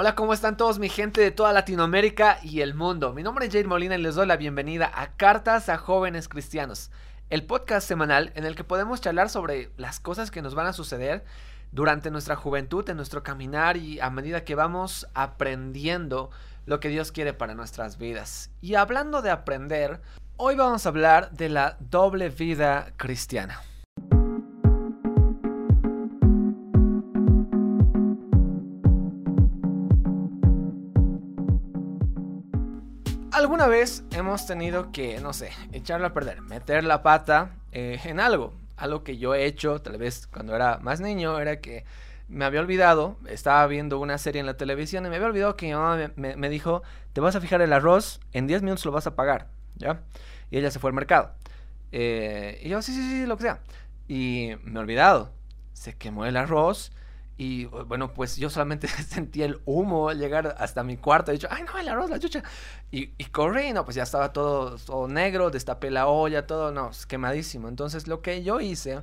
Hola, ¿cómo están todos mi gente de toda Latinoamérica y el mundo? Mi nombre es Jair Molina y les doy la bienvenida a Cartas a Jóvenes Cristianos, el podcast semanal en el que podemos charlar sobre las cosas que nos van a suceder durante nuestra juventud, en nuestro caminar y a medida que vamos aprendiendo lo que Dios quiere para nuestras vidas. Y hablando de aprender, hoy vamos a hablar de la doble vida cristiana. Alguna vez hemos tenido que, no sé, echarlo a perder, meter la pata eh, en algo. Algo que yo he hecho, tal vez cuando era más niño, era que me había olvidado, estaba viendo una serie en la televisión y me había olvidado que mi mamá me, dijo, te vas a fijar el arroz, en 10 minutos lo vas a pagar, ¿ya? Y ella se fue al mercado. Eh, y yo, sí, sí, sí, lo que sea. Y me he olvidado, se quemó el arroz y bueno, pues yo solamente sentí el humo llegar hasta mi cuarto. He dicho, ay, no, el arroz, la chucha. Y, y corrí, no, pues ya estaba todo, todo negro, destapé la olla, todo, no, quemadísimo. Entonces lo que yo hice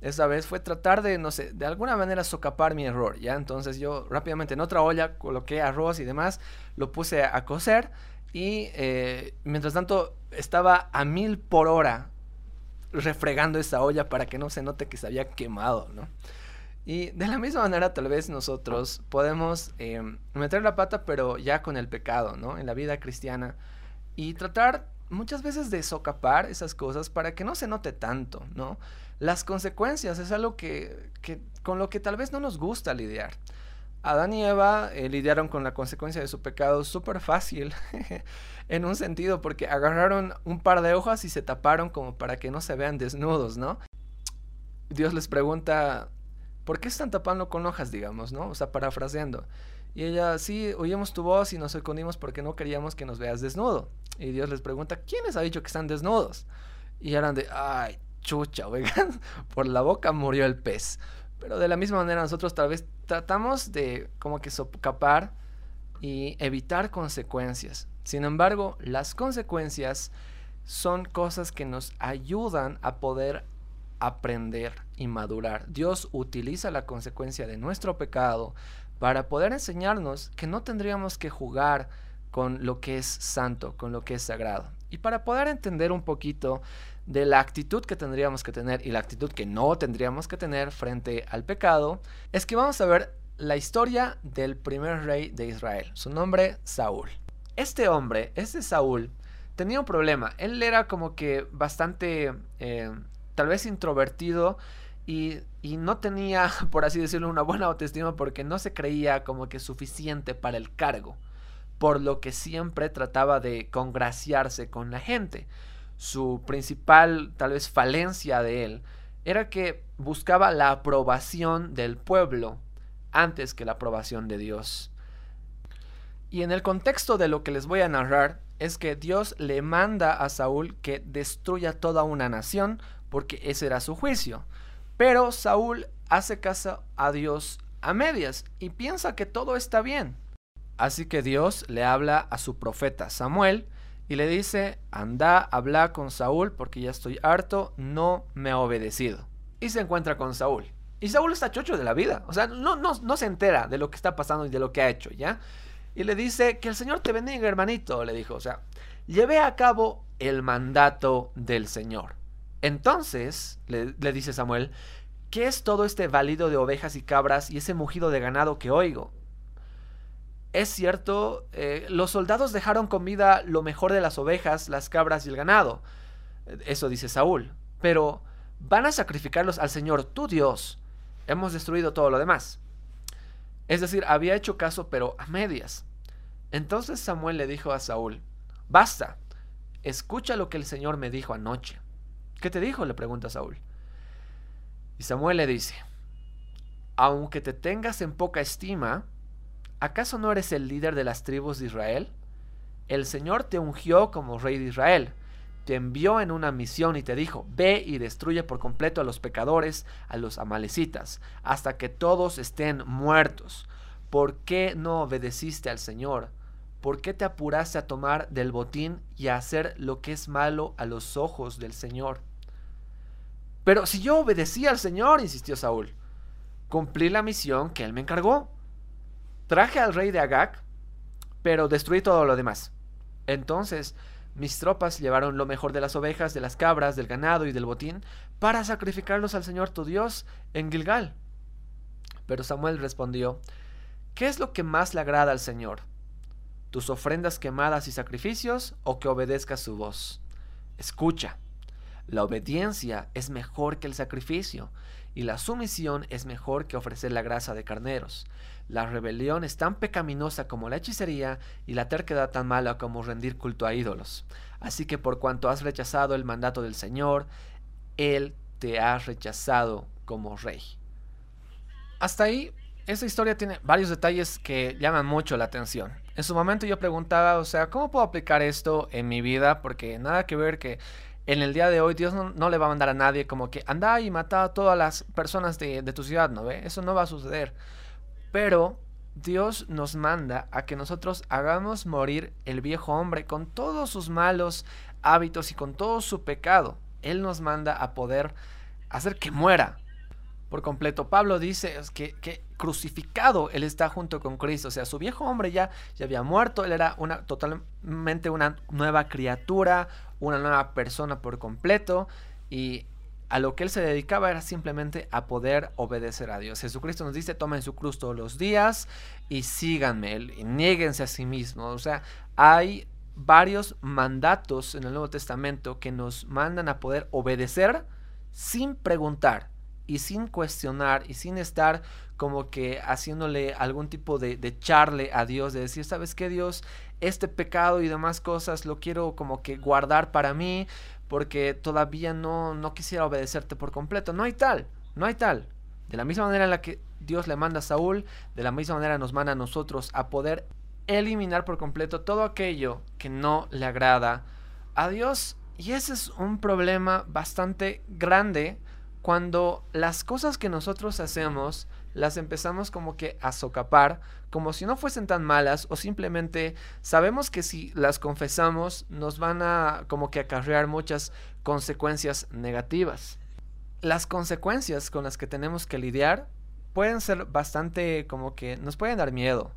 esa vez fue tratar de, no sé, de alguna manera socapar mi error, ¿ya? Entonces yo rápidamente en otra olla coloqué arroz y demás, lo puse a cocer y eh, mientras tanto estaba a mil por hora refregando esa olla para que no se note que se había quemado, ¿no? Y de la misma manera tal vez nosotros podemos eh, meter la pata pero ya con el pecado, ¿no? En la vida cristiana. Y tratar muchas veces de socapar esas cosas para que no se note tanto, ¿no? Las consecuencias es algo que, que con lo que tal vez no nos gusta lidiar. Adán y Eva eh, lidiaron con la consecuencia de su pecado súper fácil, en un sentido, porque agarraron un par de hojas y se taparon como para que no se vean desnudos, ¿no? Dios les pregunta, ¿por qué están tapando con hojas, digamos, no? O sea, parafraseando. Y ella, sí, oímos tu voz y nos escondimos porque no queríamos que nos veas desnudo. Y Dios les pregunta, ¿quién les ha dicho que están desnudos? Y eran de, ay, chucha, oigan, por la boca murió el pez. Pero de la misma manera nosotros tal vez tratamos de como que socapar y evitar consecuencias. Sin embargo, las consecuencias son cosas que nos ayudan a poder aprender y madurar. Dios utiliza la consecuencia de nuestro pecado para poder enseñarnos que no tendríamos que jugar con lo que es santo, con lo que es sagrado. Y para poder entender un poquito de la actitud que tendríamos que tener y la actitud que no tendríamos que tener frente al pecado, es que vamos a ver la historia del primer rey de Israel, su nombre Saúl. Este hombre, este Saúl, tenía un problema. Él era como que bastante eh, tal vez introvertido y, no tenía, por así decirlo, una buena autoestima porque no se creía como que suficiente para el cargo, por lo que siempre trataba de congraciarse con la gente. Su principal, tal vez, falencia de él era que buscaba la aprobación del pueblo antes que la aprobación de Dios. Y en el contexto de lo que les voy a narrar, es que Dios le manda a Saúl que destruya toda una nación porque ese era su juicio. Pero Saúl hace caso a Dios a medias y piensa que todo está bien. Así que Dios le habla a su profeta Samuel y le dice, anda, habla con Saúl porque ya estoy harto, no me ha obedecido. Y se encuentra con Saúl. Y Saúl está chocho de la vida, o sea, no, no, no se entera de lo que está pasando y de lo que ha hecho, ¿ya? Y le dice, que el Señor te bendiga, hermanito, le dijo, o sea, llevé a cabo el mandato del Señor. Entonces, le, dice Samuel, ¿qué es todo este válido de ovejas y cabras y ese mugido de ganado que oigo? Es cierto, eh, los soldados dejaron con vida lo mejor de las ovejas, las cabras y el ganado. Eso dice Saúl. Pero van a sacrificarlos al Señor, tu Dios. Hemos destruido todo lo demás. Es decir, había hecho caso, pero a medias. Entonces Samuel le dijo a Saúl, basta, escucha lo que el Señor me dijo anoche. ¿Qué te dijo? le pregunta Saúl. Y Samuel le dice, aunque te tengas en poca estima, ¿acaso no eres el líder de las tribus de Israel? El Señor te ungió como rey de Israel, te envió en una misión y te dijo, ve y destruye por completo a los pecadores, a los amalecitas, hasta que todos estén muertos. ¿Por qué no obedeciste al Señor? ¿Por qué te apuraste a tomar del botín y a hacer lo que es malo a los ojos del Señor? Pero si yo obedecí al Señor, insistió Saúl, cumplí la misión que él me encargó. traje al rey de Agag, pero destruí todo lo demás. Entonces mis tropas llevaron lo mejor de las ovejas, de las cabras, del ganado y del botín para sacrificarlos al Señor tu Dios en Gilgal. Pero Samuel respondió, ¿qué es lo que más le agrada al Señor? ¿Tus ofrendas quemadas y sacrificios o que obedezcas su voz? Escucha, la obediencia es mejor que el sacrificio y la sumisión es mejor que ofrecer la grasa de carneros. La rebelión es tan pecaminosa como la hechicería y la terquedad tan mala como rendir culto a ídolos. Así que por cuanto has rechazado el mandato del Señor, Él te ha rechazado como rey. Hasta ahí, esa historia tiene varios detalles que llaman mucho la atención. En su momento yo preguntaba, o sea, ¿cómo puedo aplicar esto en mi vida? Porque nada que ver que en el día de hoy Dios no, le va a mandar a nadie como que anda y mata a todas las personas de, de tu ciudad, ¿no ve? Eso no va a suceder. Pero Dios nos manda a que nosotros hagamos morir el viejo hombre con todos sus malos hábitos y con todo su pecado. Él nos manda a poder hacer que muera por completo. Pablo dice que, crucificado él está junto con Cristo. O sea, su viejo hombre ya, ya había muerto. Él era una, totalmente una nueva criatura, una nueva persona por completo. Y a lo que él se dedicaba era simplemente a poder obedecer a Dios. Jesucristo nos dice, tomen su cruz todos los días y síganme, y nieguense a sí mismos. O sea, hay varios mandatos en el Nuevo Testamento que nos mandan a poder obedecer sin preguntar y sin cuestionar y sin estar como que haciéndole algún tipo de, de charle a Dios, de decir, ¿sabes qué Dios? Este pecado y demás cosas lo quiero como que guardar para mí, porque todavía no, no quisiera obedecerte por completo. No hay tal, no hay tal. De la misma manera en la que Dios le manda a Saúl, de la misma manera nos manda a nosotros a poder eliminar por completo todo aquello que no le agrada a Dios. Y ese es un problema bastante grande cuando las cosas que nosotros hacemos las empezamos como que a socapar, como si no fuesen tan malas o simplemente sabemos que si las confesamos nos van a como que acarrear muchas consecuencias negativas. Las consecuencias con las que tenemos que lidiar pueden ser bastante como que nos pueden dar miedo.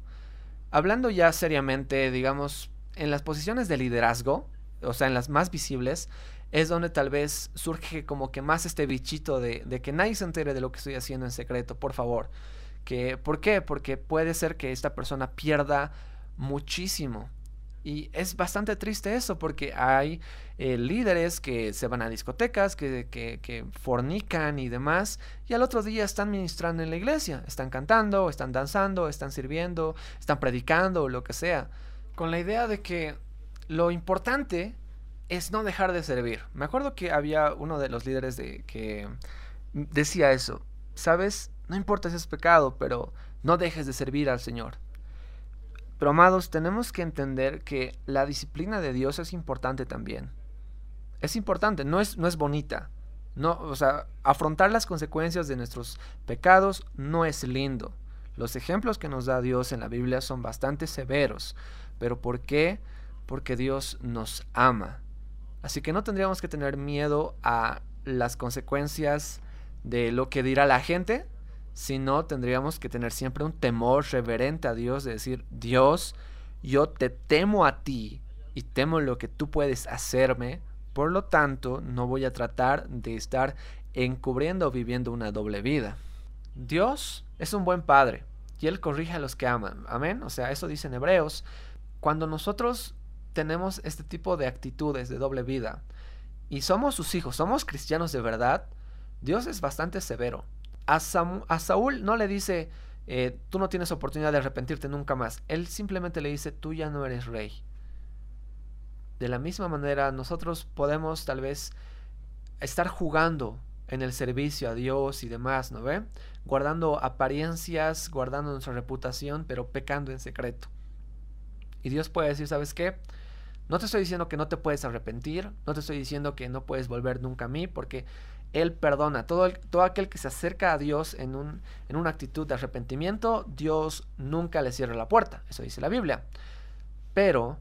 Hablando ya seriamente, digamos, en las posiciones de liderazgo, o sea, en las más visibles, es donde tal vez surge como que más este bichito de, de, que nadie se entere de lo que estoy haciendo en secreto, por favor. Que, ¿Por qué? Porque puede ser que esta persona pierda muchísimo. Y es bastante triste eso porque hay eh, líderes que se van a discotecas, que, que, que, fornican y demás, y al otro día están ministrando en la iglesia, están cantando, están danzando, están sirviendo, están predicando o lo que sea, con la idea de que lo importante es no dejar de servir. Me acuerdo que había uno de los líderes de que decía eso, ¿sabes? No importa si es pecado, pero no dejes de servir al Señor. Pero amados, tenemos que entender que la disciplina de Dios es importante también. Es importante, no es, no es bonita. No, o sea, afrontar las consecuencias de nuestros pecados no es lindo. Los ejemplos que nos da Dios en la Biblia son bastante severos. ¿Pero por qué? Porque Dios nos ama. Así que no tendríamos que tener miedo a las consecuencias de lo que dirá la gente, sino tendríamos que tener siempre un temor reverente a Dios, de decir, Dios, yo te temo a ti y temo lo que tú puedes hacerme, por lo tanto no voy a tratar de estar encubriendo o viviendo una doble vida. Dios es un buen padre y Él corrige a los que aman. Amén. O sea, eso dice en Hebreos. Cuando nosotros tenemos este tipo de actitudes de doble vida y somos sus hijos, somos cristianos de verdad, Dios es bastante severo. A, a Saúl no le dice, eh, tú no tienes oportunidad de arrepentirte nunca más. Él simplemente le dice, tú ya no eres rey. De la misma manera, nosotros podemos tal vez estar jugando en el servicio a Dios y demás, ¿no ve? Guardando apariencias, guardando nuestra reputación, pero pecando en secreto. Y Dios puede decir, ¿sabes qué? No te estoy diciendo que no te puedes arrepentir, no te estoy diciendo que no puedes volver nunca a mí, porque Él perdona. Todo, todo aquel que se acerca a Dios en, un, en una actitud de arrepentimiento, Dios nunca le cierra la puerta. Eso dice la Biblia. Pero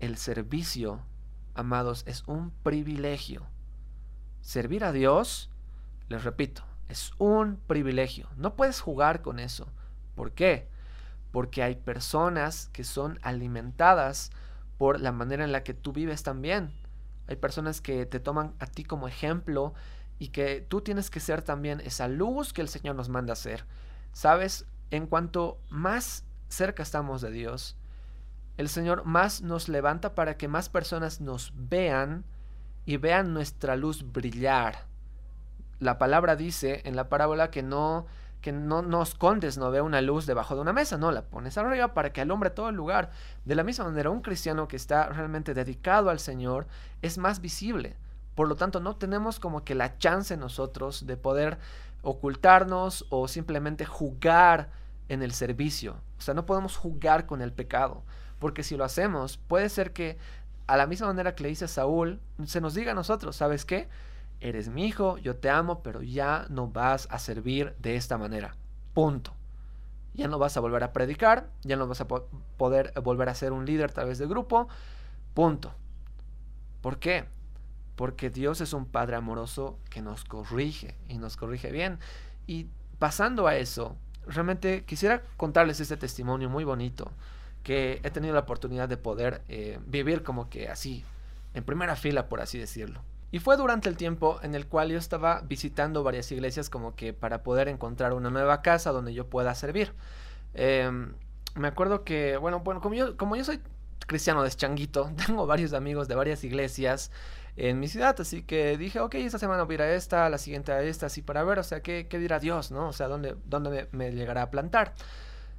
el servicio, amados, es un privilegio. Servir a Dios, les repito, es un privilegio. No puedes jugar con eso. ¿Por qué? porque hay personas que son alimentadas por la manera en la que tú vives también. Hay personas que te toman a ti como ejemplo y que tú tienes que ser también esa luz que el Señor nos manda a ser. Sabes, en cuanto más cerca estamos de Dios, el Señor más nos levanta para que más personas nos vean y vean nuestra luz brillar. La palabra dice en la parábola que no que no, no escondes, no ve una luz debajo de una mesa, no, la pones arriba para que alumbre todo el lugar. De la misma manera, un cristiano que está realmente dedicado al Señor es más visible. Por lo tanto, no tenemos como que la chance nosotros de poder ocultarnos o simplemente jugar en el servicio. O sea, no podemos jugar con el pecado, porque si lo hacemos, puede ser que a la misma manera que le dice a Saúl, se nos diga a nosotros, ¿sabes qué? Eres mi hijo, yo te amo, pero ya no vas a servir de esta manera. Punto. Ya no vas a volver a predicar, ya no vas a poder volver a ser un líder a través de grupo. Punto. ¿Por qué? Porque Dios es un Padre amoroso que nos corrige y nos corrige bien. Y pasando a eso, realmente quisiera contarles este testimonio muy bonito que he tenido la oportunidad de poder eh, vivir como que así, en primera fila, por así decirlo. Y fue durante el tiempo en el cual yo estaba visitando varias iglesias como que para poder encontrar una nueva casa donde yo pueda servir. Em, me acuerdo que, bueno, bueno, como yo, como yo soy cristiano de changuito, tengo varios amigos de varias iglesias en mi ciudad, así que dije, ok, esta semana voy a ir a esta, la siguiente a esta, así para ver, o sea, qué, qué dirá Dios, ¿no? O sea, dónde, dónde me, me llegará a plantar.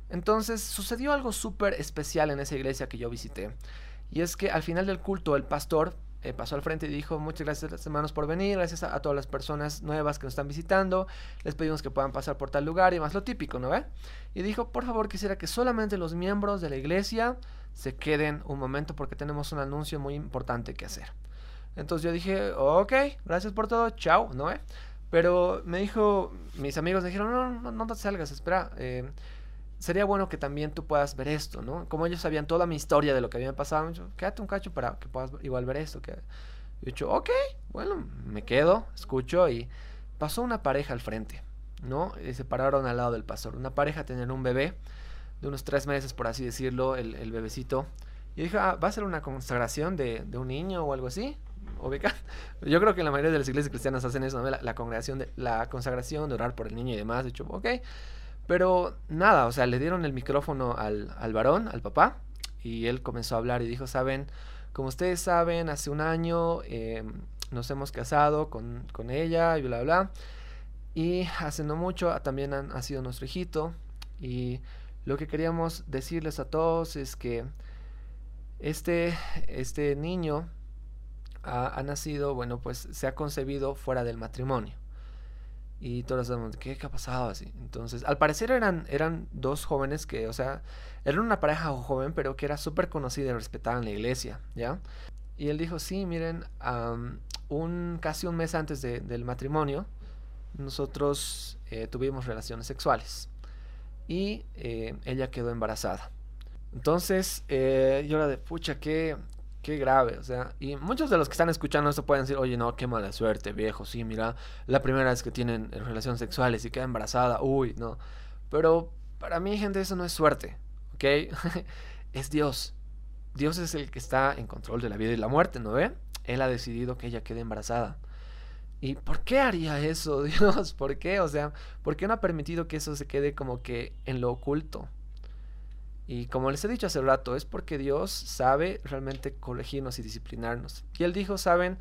Entonces sucedió algo súper especial en esa iglesia que yo visité. Y es que al final del culto el pastor eh, pasó al frente y dijo muchas gracias hermanos por venir, gracias a, todas las personas nuevas que nos están visitando, les pedimos que puedan pasar por tal lugar y más lo típico, ¿no ve? Y dijo, por favor quisiera que solamente los miembros de la iglesia se queden un momento porque tenemos un anuncio muy importante que hacer. Entonces yo dije, ok, gracias por todo, chao, ¿no ve? Pero me dijo, mis amigos me dijeron, no, no, no te salgas, espera. Eh, sería bueno que también tú puedas ver esto, ¿no? Como ellos sabían toda mi historia de lo que había pasado, dijo, quédate un cacho para que puedas igual ver esto. Que... Yo he dicho, ok, bueno, me quedo, escucho y pasó una pareja al frente, ¿no? Y se pararon al lado del pastor. Una pareja tener un bebé de unos tres meses, por así decirlo, el, bebecito. Y dije, ah, ¿va a ser una consagración de, un niño o algo así? Yo creo que la mayoría de las iglesias cristianas hacen eso, ¿no? La, congregación de, la consagración, de orar por el niño y demás. De hecho, ok. Pero nada, o sea, le dieron el micrófono al, al varón, al papá, y él comenzó a hablar y dijo, saben, como ustedes saben, hace un año em, nos hemos casado con, con, ella y bla, bla. Y hace no mucho también han, ha sido nuestro hijito. Y lo que queríamos decirles a todos es que este, este niño ha nacido, bueno, pues se ha concebido fuera del matrimonio. Y todos sabemos, ¿qué, ¿qué ha pasado así? Entonces, al parecer eran, eran dos jóvenes que, o sea, eran una pareja joven, pero que era súper conocida y respetada en la iglesia, ¿ya? Y él dijo, sí, miren, un, casi un mes antes del matrimonio, nosotros eh, tuvimos relaciones sexuales. Y eh, ella quedó embarazada. Entonces, eh, yo era de, pucha, qué, Qué grave, o sea, y muchos de los que están escuchando esto pueden decir, oye, no, qué mala suerte, viejo, sí, mira, la primera vez que tienen relaciones sexuales y queda embarazada, uy, no. Pero para mí, gente, eso no es suerte, ¿ok? es Dios. Dios es el que está en control de la vida y la muerte, ¿no ve? Él ha decidido que ella quede embarazada. ¿Y por qué haría eso, Dios? ¿Por qué? O sea, ¿por qué no ha permitido que eso se quede como que en lo oculto? Y como les he dicho hace rato, es porque Dios sabe realmente corregirnos y disciplinarnos. Y Él dijo, saben,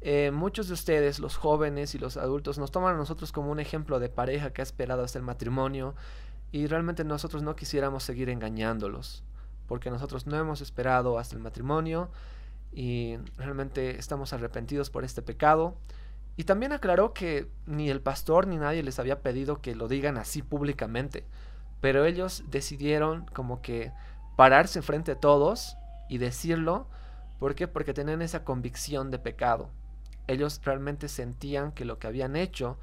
eh, muchos de ustedes, los jóvenes y los adultos, nos toman a nosotros como un ejemplo de pareja que ha esperado hasta el matrimonio y realmente nosotros no quisiéramos seguir engañándolos, porque nosotros no hemos esperado hasta el matrimonio y realmente estamos arrepentidos por este pecado. Y también aclaró que ni el pastor ni nadie les había pedido que lo digan así públicamente. Pero ellos decidieron como que pararse frente a todos y decirlo. ¿Por qué? Porque tenían esa convicción de pecado. Ellos realmente sentían que lo que habían hecho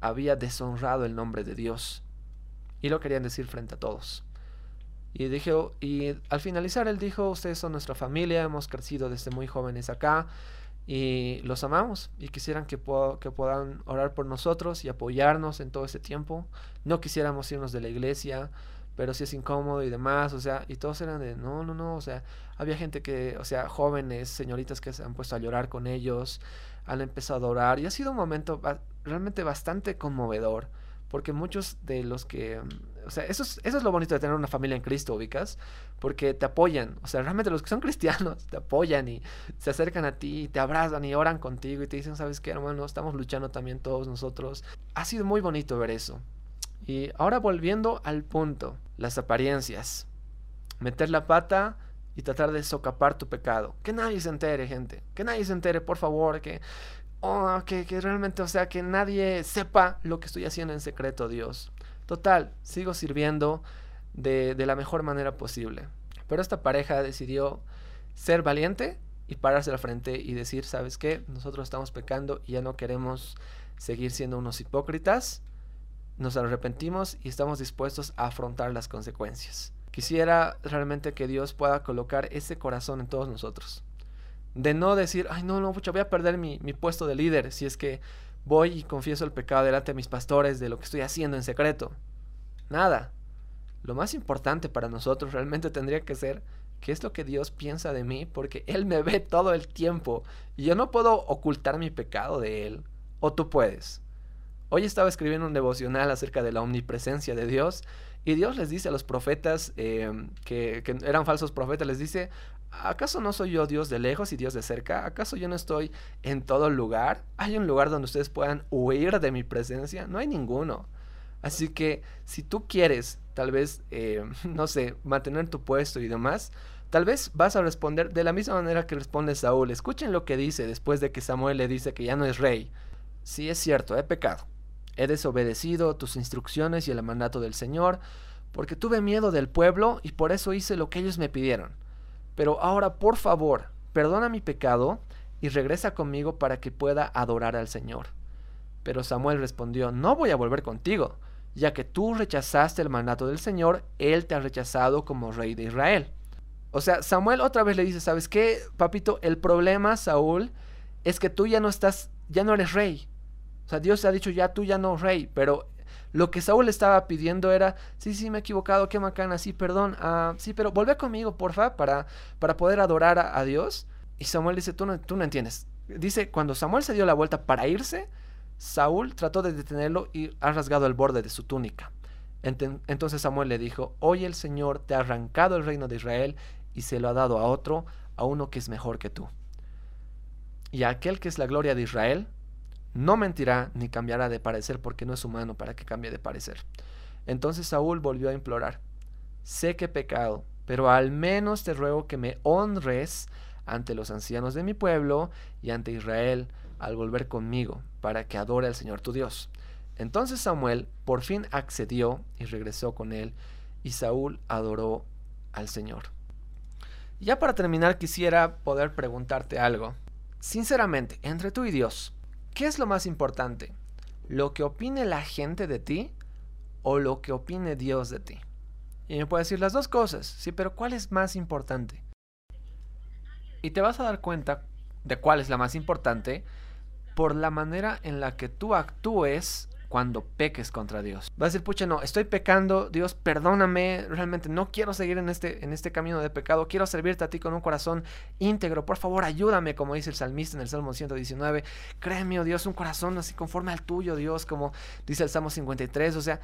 había deshonrado el nombre de Dios. Y lo querían decir frente a todos. Y, dijo, y al finalizar él dijo, ustedes son nuestra familia, hemos crecido desde muy jóvenes acá y los amamos y quisieran que, que puedan orar por nosotros y apoyarnos en todo ese tiempo. No quisiéramos irnos de la iglesia pero sí es incómodo y demás, o sea, y todos eran de, no, no, no, o sea, había gente que, o sea, jóvenes, señoritas que se han puesto a llorar con ellos, han empezado a orar, y ha sido un momento realmente bastante conmovedor, porque muchos de los que, o sea, eso es, eso es lo bonito de tener una familia en Cristo, ubicas, porque te apoyan, o sea, realmente los que son cristianos te apoyan y se acercan a ti, y te abrazan y oran contigo y te dicen, ¿sabes qué, hermano? Estamos luchando también todos nosotros. Ha sido muy bonito ver eso. Y ahora volviendo al punto, las apariencias. Meter la pata y tratar de socapar tu pecado. Que nadie se entere, gente. Que nadie se entere, por favor. Que, oh, que, que realmente, o sea, que nadie sepa lo que estoy haciendo en secreto, Dios. Total, sigo sirviendo de, de la mejor manera posible. Pero esta pareja decidió ser valiente y pararse al frente y decir, ¿sabes qué? Nosotros estamos pecando y ya no queremos seguir siendo unos hipócritas nos arrepentimos y estamos dispuestos a afrontar las consecuencias. Quisiera realmente que Dios pueda colocar ese corazón en todos nosotros. De no decir, ay, no, no, voy a perder mi, mi puesto de líder si es que voy y confieso el pecado delante de mis pastores de lo que estoy haciendo en secreto. Nada. Lo más importante para nosotros realmente tendría que ser qué es lo que Dios piensa de mí, porque Él me ve todo el tiempo y yo no puedo ocultar mi pecado de Él. O tú puedes. Hoy estaba escribiendo un devocional acerca de la omnipresencia de Dios y Dios les dice a los profetas que, que, eran falsos profetas, les dice, ¿acaso no soy yo Dios de lejos y Dios de cerca? ¿Acaso yo no estoy en todo lugar? ¿Hay un lugar donde ustedes puedan huir de mi presencia? No hay ninguno. Así que si tú quieres, tal vez, em, no sé, mantener tu puesto y demás, tal vez vas a responder de la misma manera que responde Saúl. Escuchen lo que dice después de que Samuel le dice que ya no es rey. Sí es cierto, he pecado He desobedecido tus instrucciones y el mandato del Señor, porque tuve miedo del pueblo y por eso hice lo que ellos me pidieron. Pero ahora, por favor, perdona mi pecado y regresa conmigo para que pueda adorar al Señor. Pero Samuel respondió, no voy a volver contigo, ya que tú rechazaste el mandato del Señor, Él te ha rechazado como rey de Israel. O sea, Samuel otra vez le dice, ¿sabes qué, papito? El problema, Saúl, es que tú ya no estás, ya no eres rey. O sea, Dios ha dicho, ya tú ya no rey, pero lo que Saúl estaba pidiendo era, sí, sí, me he equivocado, qué macana, sí, perdón, uh, sí, pero vuelve conmigo, porfa, para, para poder adorar a, Dios. Y Samuel dice, tú no, tú no entiendes. Dice, cuando Samuel se dio la vuelta para irse, Saúl trató de detenerlo y ha rasgado el borde de su túnica. Entonces Samuel le dijo, hoy el Señor te ha arrancado el reino de Israel y se lo ha dado a otro, a uno que es mejor que tú. Y aquel que es la gloria de Israel no mentirá ni cambiará de parecer porque no es humano para que cambie de parecer. Entonces Saúl volvió a implorar, sé que pecado, pero al menos te ruego que me honres ante los ancianos de mi pueblo y ante Israel al volver conmigo, para que adore al Señor tu Dios. Entonces Samuel por fin accedió y regresó con él, y Saúl adoró al Señor. Ya para terminar quisiera poder preguntarte algo. Sinceramente, entre tú y Dios, ¿Qué es lo más importante? ¿Lo que opine la gente de ti o lo que opine Dios de ti? Y me puede decir las dos cosas, sí, pero ¿cuál es más importante? Y te vas a dar cuenta de cuál es la más importante por la manera en la que tú actúes cuando peques contra Dios. Vas a decir, pucha, no, estoy pecando, Dios, perdóname, realmente no quiero seguir en este, en este camino de pecado, quiero servirte a ti con un corazón íntegro, por favor, ayúdame, como dice el salmista en el Salmo 119, créeme, oh Dios, un corazón así conforme al tuyo, Dios, como dice el Salmo 53, o sea,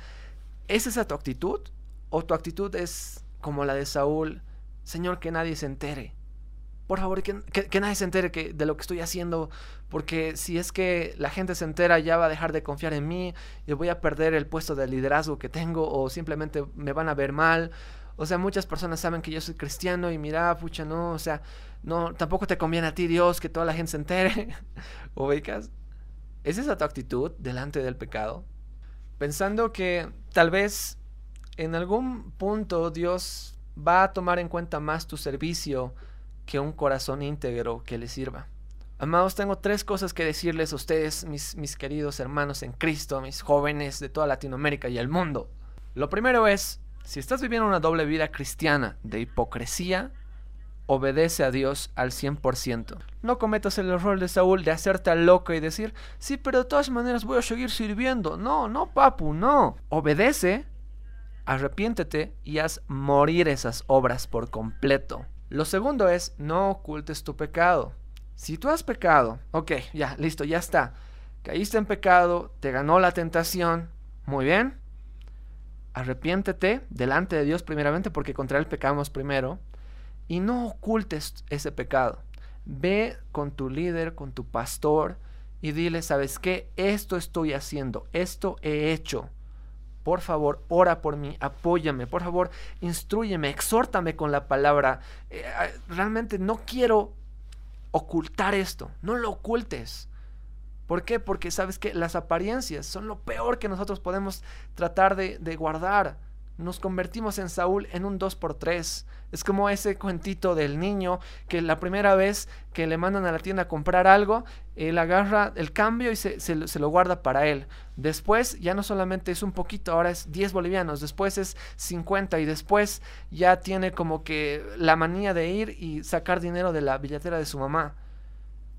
¿es esa tu actitud? ¿O tu actitud es como la de Saúl, Señor, que nadie se entere? Por favor, que, nadie se entere de lo que estoy haciendo, porque si es que la gente se entera ya va a dejar de confiar en mí, y voy a perder el puesto de liderazgo que tengo, o simplemente me van a ver mal. O sea, muchas personas saben que yo soy cristiano y mira, pucha, no, o sea, no, tampoco te conviene a ti, Dios, que toda la gente se entere. ¿Ubicas? ¿Es esa tu actitud delante del pecado? Pensando que tal vez en algún punto Dios va a tomar en cuenta más tu servicio que un corazón íntegro que le sirva. Amados, tengo tres cosas que decirles a ustedes, mis, mis queridos hermanos en Cristo, mis jóvenes de toda Latinoamérica y el mundo. Lo primero es, si estás viviendo una doble vida cristiana de hipocresía, obedece a Dios al 100%. No cometas el error de Saúl de hacerte loco y decir, sí, pero de todas maneras voy a seguir sirviendo. No, no, papu, no. Obedece arrepiéntete y haz morir esas obras por completo. Lo segundo es, no ocultes tu pecado. Si tú has pecado, ok, ya, listo, ya está. Caíste en pecado, te ganó la tentación, muy bien. Arrepiéntete delante de Dios primeramente porque contra Él pecamos primero. Y no ocultes ese pecado. Ve con tu líder, con tu pastor y dile, ¿sabes qué? Esto estoy haciendo, esto he hecho. Por favor, ora por mí, apóyame, por favor, instruyeme, exhórtame con la palabra. Eh, realmente no quiero ocultar esto, no lo ocultes. ¿Por qué? Porque sabes que las apariencias son lo peor que nosotros podemos tratar de guardar nos convertimos en Saúl en un 2x3. Es como ese cuentito del niño que la primera vez que le mandan a la tienda a comprar algo, él agarra el cambio y se, se, lo guarda para él. Después ya no solamente es un poquito, ahora es 10 bolivianos, después es 50 y después ya tiene como que la manía de ir y sacar dinero de la billetera de su mamá.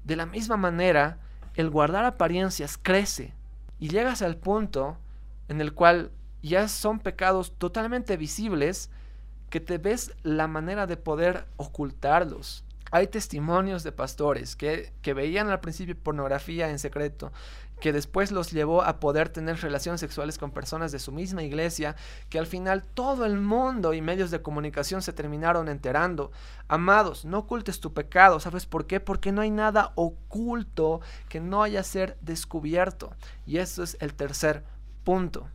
De la misma manera, el guardar apariencias crece y llegas al punto en el cual ya son pecados totalmente visibles que te ves la manera de poder ocultarlos. Hay testimonios de pastores que, que, veían al principio pornografía en secreto, que después los llevó a poder tener relaciones sexuales con personas de su misma iglesia, que al final todo el mundo y medios de comunicación se terminaron enterando. Amados, no ocultes tu pecado, ¿sabes por qué? Porque no hay nada oculto que no haya ser descubierto. Y eso es el tercer punto.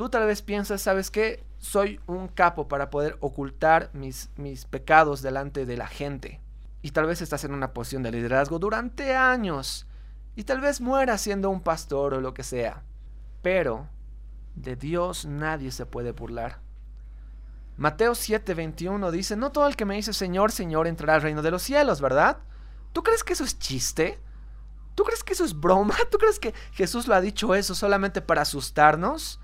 Tú tal vez piensas, ¿sabes qué? Soy un capo para poder ocultar mis, mis pecados delante de la gente. Y tal vez estás en una posición de liderazgo durante años. Y tal vez mueras siendo un pastor o lo que sea. Pero de Dios nadie se puede burlar. Mateo 7:21 dice, no todo el que me dice Señor, Señor entrará al reino de los cielos, ¿verdad? ¿Tú crees que eso es chiste? ¿Tú crees que eso es broma? ¿Tú crees que Jesús lo ha dicho eso solamente para asustarnos?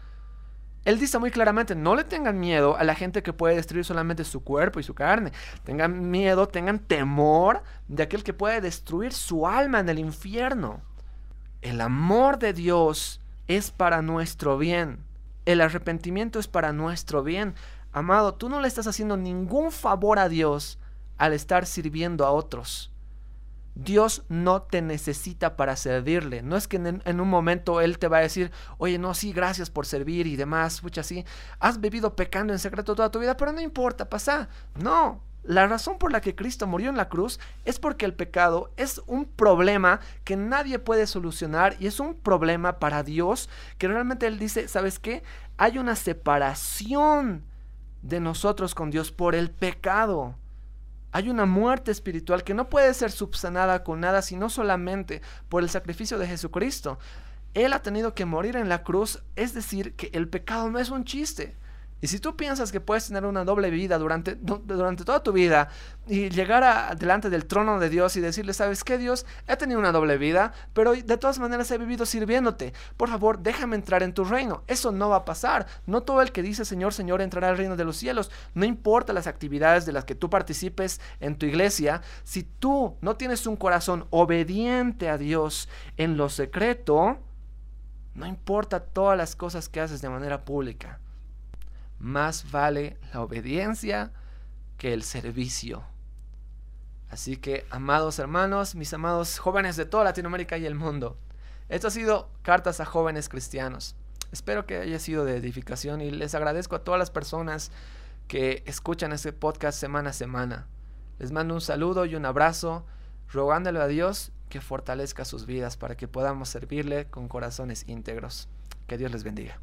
Él dice muy claramente, no le tengan miedo a la gente que puede destruir solamente su cuerpo y su carne. Tengan miedo, tengan temor de aquel que puede destruir su alma en el infierno. El amor de Dios es para nuestro bien. El arrepentimiento es para nuestro bien. Amado, tú no le estás haciendo ningún favor a Dios al estar sirviendo a otros. Dios no te necesita para servirle. No es que en, un momento Él te va a decir, oye, no, sí, gracias por servir y demás, mucha así. Has vivido pecando en secreto toda tu vida, pero no importa, pasa. No, la razón por la que Cristo murió en la cruz es porque el pecado es un problema que nadie puede solucionar y es un problema para Dios que realmente Él dice, ¿sabes qué? Hay una separación de nosotros con Dios por el pecado. Hay una muerte espiritual que no puede ser subsanada con nada, sino solamente por el sacrificio de Jesucristo. Él ha tenido que morir en la cruz, es decir, que el pecado no es un chiste. Y si tú piensas que puedes tener una doble vida durante, durante toda tu vida y llegar a, delante del trono de Dios y decirle, ¿sabes qué Dios? He tenido una doble vida, pero de todas maneras he vivido sirviéndote. Por favor, déjame entrar en tu reino. Eso no va a pasar. No todo el que dice Señor, Señor entrará al reino de los cielos. No importa las actividades de las que tú participes en tu iglesia. Si tú no tienes un corazón obediente a Dios en lo secreto, no importa todas las cosas que haces de manera pública más vale la obediencia que el servicio. Así que, amados hermanos, mis amados jóvenes de toda Latinoamérica y el mundo, esto ha sido Cartas a Jóvenes Cristianos. Espero que haya sido de edificación y les agradezco a todas las personas que escuchan este podcast semana a semana. Les mando un saludo y un abrazo, rogándole a Dios que fortalezca sus vidas para que podamos servirle con corazones íntegros. Que Dios les bendiga.